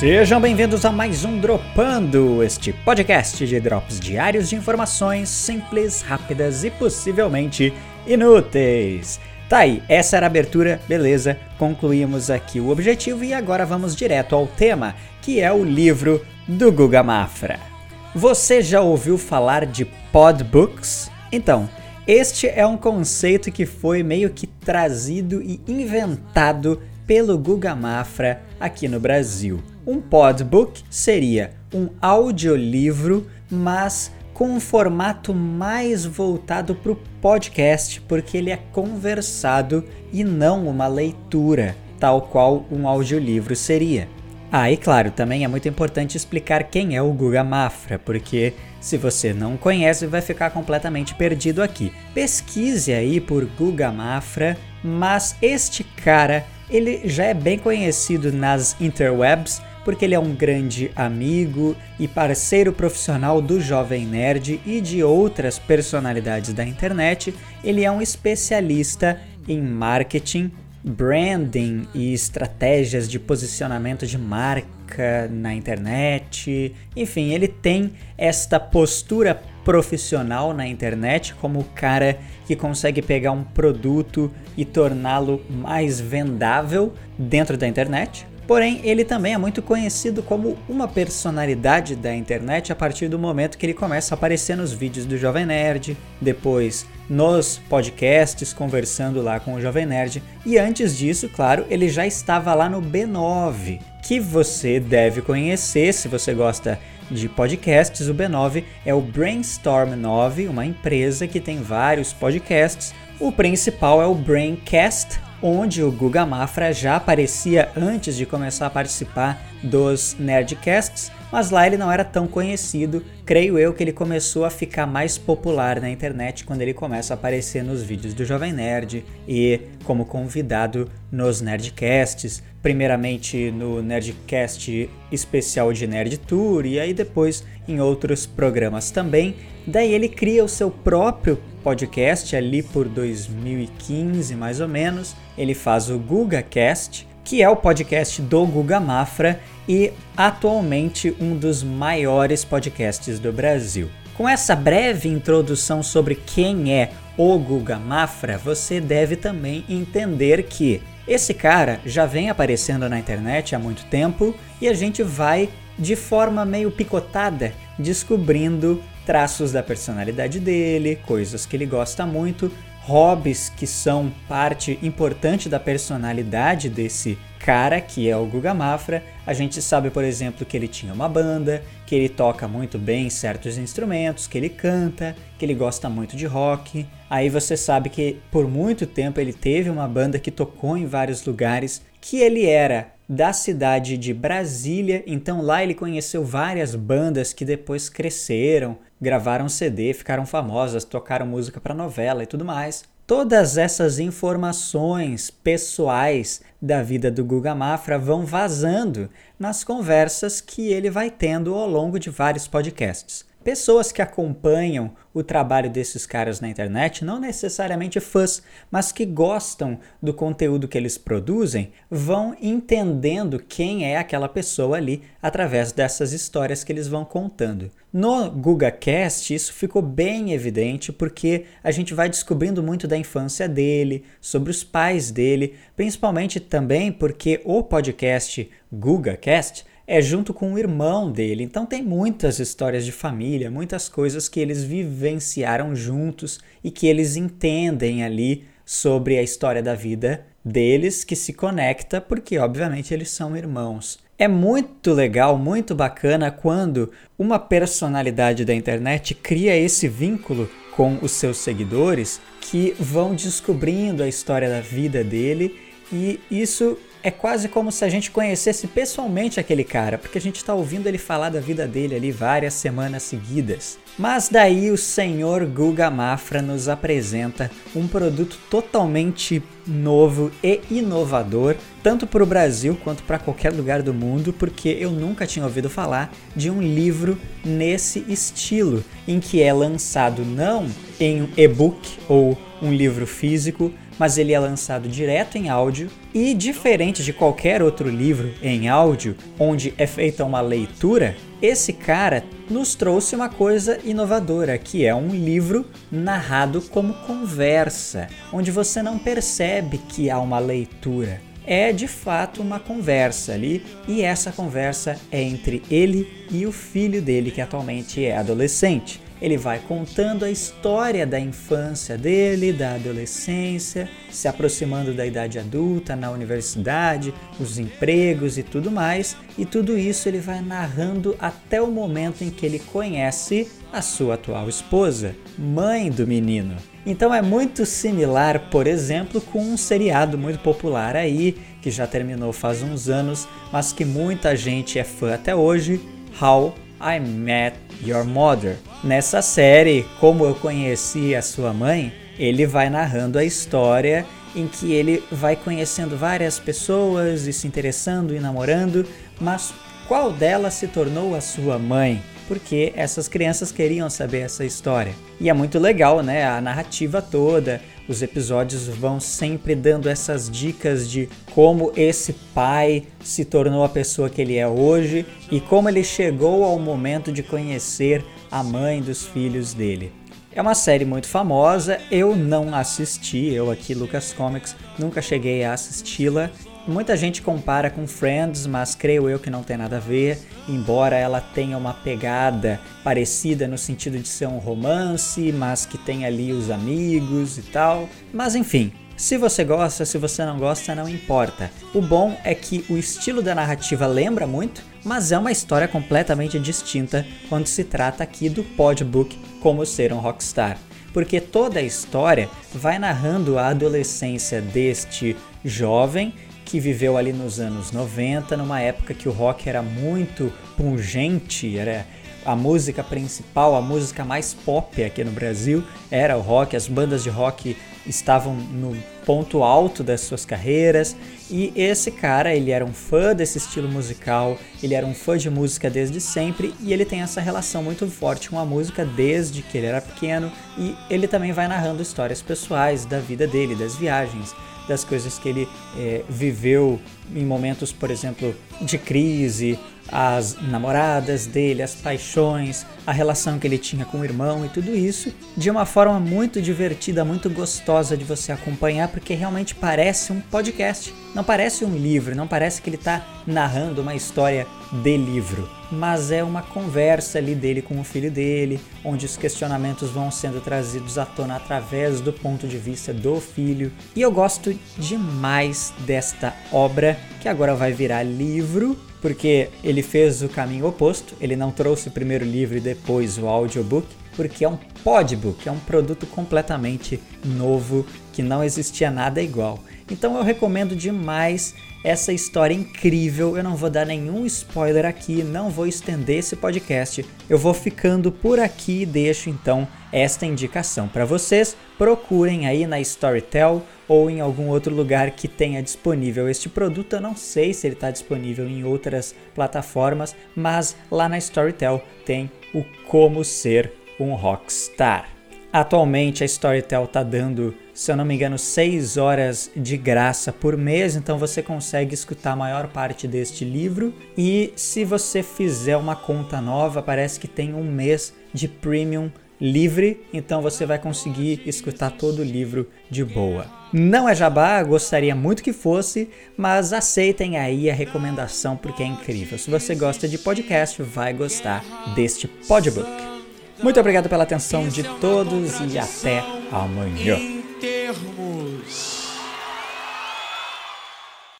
Sejam bem-vindos a mais um Dropando, este podcast de drops diários de informações simples, rápidas e possivelmente inúteis. Tá aí, essa era a abertura, beleza? Concluímos aqui o objetivo e agora vamos direto ao tema, que é o livro do Guga Mafra. Você já ouviu falar de podbooks? Então, este é um conceito que foi meio que trazido e inventado pelo Guga Mafra aqui no Brasil. Um podbook seria um audiolivro, mas com um formato mais voltado para o podcast, porque ele é conversado e não uma leitura, tal qual um audiolivro seria. Ah, e claro, também é muito importante explicar quem é o Guga Mafra, porque se você não conhece, vai ficar completamente perdido aqui. Pesquise aí por Guga Mafra, mas este cara, ele já é bem conhecido nas interwebs porque ele é um grande amigo e parceiro profissional do Jovem Nerd e de outras personalidades da internet. Ele é um especialista em marketing, branding e estratégias de posicionamento de marca na internet. Enfim, ele tem esta postura profissional na internet como o cara que consegue pegar um produto e torná-lo mais vendável dentro da internet. Porém, ele também é muito conhecido como uma personalidade da internet a partir do momento que ele começa a aparecer nos vídeos do Jovem Nerd, depois nos podcasts conversando lá com o Jovem Nerd, e antes disso, claro, ele já estava lá no B9, que você deve conhecer se você gosta de podcasts. O B9 é o Brainstorm 9, uma empresa que tem vários podcasts. O principal é o Braincast, onde o Guga Mafra já aparecia antes de começar a participar dos Nerdcasts, mas lá ele não era tão conhecido. Creio eu que ele começou a ficar mais popular na internet quando ele começa a aparecer nos vídeos do Jovem Nerd e como convidado nos Nerdcasts, primeiramente no Nerdcast especial de Nerd Tour e aí depois em outros programas também. Daí ele cria o seu próprio podcast ali por 2015 mais ou menos. Ele faz o GugaCast, que é o podcast do Guga Mafra e atualmente um dos maiores podcasts do Brasil. Com essa breve introdução sobre quem é o Guga Mafra, você deve também entender que esse cara já vem aparecendo na internet há muito tempo e a gente vai de forma meio picotada descobrindo traços da personalidade dele, coisas que ele gosta muito, hobbies que são parte importante da personalidade desse cara que é o Guga Mafra. A gente sabe, por exemplo, que ele tinha uma banda, que ele toca muito bem certos instrumentos, que ele canta, que ele gosta muito de rock. Aí você sabe que por muito tempo ele teve uma banda que tocou em vários lugares, que ele era da cidade de Brasília, então lá ele conheceu várias bandas que depois cresceram, gravaram CD, ficaram famosas, tocaram música para novela e tudo mais. Todas essas informações pessoais da vida do Guga Mafra vão vazando nas conversas que ele vai tendo ao longo de vários podcasts. Pessoas que acompanham o trabalho desses caras na internet, não necessariamente fãs, mas que gostam do conteúdo que eles produzem, vão entendendo quem é aquela pessoa ali através dessas histórias que eles vão contando. No GugaCast, isso ficou bem evidente porque a gente vai descobrindo muito da infância dele, sobre os pais dele, principalmente também porque o podcast GugaCast é junto com o irmão dele. Então tem muitas histórias de família, muitas coisas que eles vivenciaram juntos e que eles entendem ali sobre a história da vida deles que se conecta porque obviamente eles são irmãos. É muito legal, muito bacana quando uma personalidade da internet cria esse vínculo com os seus seguidores que vão descobrindo a história da vida dele e isso é quase como se a gente conhecesse pessoalmente aquele cara, porque a gente está ouvindo ele falar da vida dele ali várias semanas seguidas. Mas daí o senhor Guga Mafra nos apresenta um produto totalmente novo e inovador, tanto para o Brasil quanto para qualquer lugar do mundo, porque eu nunca tinha ouvido falar de um livro nesse estilo, em que é lançado não em um e-book ou um livro físico, mas ele é lançado direto em áudio e diferente de qualquer outro livro em áudio, onde é feita uma leitura, esse cara nos trouxe uma coisa inovadora, que é um livro narrado como conversa, onde você não percebe que há uma leitura. É de fato uma conversa ali, e essa conversa é entre ele e o filho dele, que atualmente é adolescente. Ele vai contando a história da infância dele, da adolescência, se aproximando da idade adulta, na universidade, os empregos e tudo mais, e tudo isso ele vai narrando até o momento em que ele conhece a sua atual esposa, mãe do menino. Então é muito similar, por exemplo, com um seriado muito popular aí, que já terminou faz uns anos, mas que muita gente é fã até hoje, How I Met Your Mother. Nessa série, Como Eu Conheci a Sua Mãe, ele vai narrando a história em que ele vai conhecendo várias pessoas e se interessando e namorando, mas qual delas se tornou a sua mãe? Porque essas crianças queriam saber essa história. E é muito legal, né? A narrativa toda, os episódios vão sempre dando essas dicas de como esse pai se tornou a pessoa que ele é hoje e como ele chegou ao momento de conhecer a mãe dos filhos dele. É uma série muito famosa, eu não assisti, eu aqui, Lucas Comics, nunca cheguei a assisti-la. Muita gente compara com Friends, mas creio eu que não tem nada a ver, embora ela tenha uma pegada parecida no sentido de ser um romance, mas que tem ali os amigos e tal. Mas enfim, se você gosta, se você não gosta, não importa. O bom é que o estilo da narrativa lembra muito, mas é uma história completamente distinta quando se trata aqui do podbook Como Ser um Rockstar. Porque toda a história vai narrando a adolescência deste jovem que viveu ali nos anos 90, numa época que o rock era muito pungente, era a música principal, a música mais pop aqui no Brasil era o rock, as bandas de rock estavam no ponto alto das suas carreiras e esse cara, ele era um fã desse estilo musical, ele era um fã de música desde sempre e ele tem essa relação muito forte com a música desde que ele era pequeno e ele também vai narrando histórias pessoais da vida dele, das viagens, das coisas que ele é, viveu em momentos, por exemplo, de crise, as namoradas dele, as paixões, a relação que ele tinha com o irmão e tudo isso, de uma forma muito divertida, muito gostosa de você acompanhar, porque realmente parece um podcast. Não parece um livro, não parece que ele está narrando uma história de livro, mas é uma conversa ali dele com o filho dele, onde os questionamentos vão sendo trazidos à tona através do ponto de vista do filho. E eu gosto demais desta obra, que agora vai virar livro porque ele fez o caminho oposto, ele não trouxe o primeiro livro e depois o audiobook, porque é um podbook, é um produto completamente novo que não existia nada igual. Então eu recomendo demais essa história incrível. Eu não vou dar nenhum spoiler aqui, não vou estender esse podcast. Eu vou ficando por aqui e deixo então esta indicação para vocês. Procurem aí na Storytel ou em algum outro lugar que tenha disponível este produto. Eu não sei se ele está disponível em outras plataformas, mas lá na Storytel tem o Como Ser um Rockstar. Atualmente a Storytel está dando, se eu não me engano, 6 horas de graça por mês, então você consegue escutar a maior parte deste livro. E se você fizer uma conta nova, parece que tem um mês de premium livre, então você vai conseguir escutar todo o livro de boa. Não é jabá, gostaria muito que fosse, mas aceitem aí a recomendação porque é incrível. Se você gosta de podcast, vai gostar deste podbook. Muito obrigado pela atenção de todos e até amanhã termos.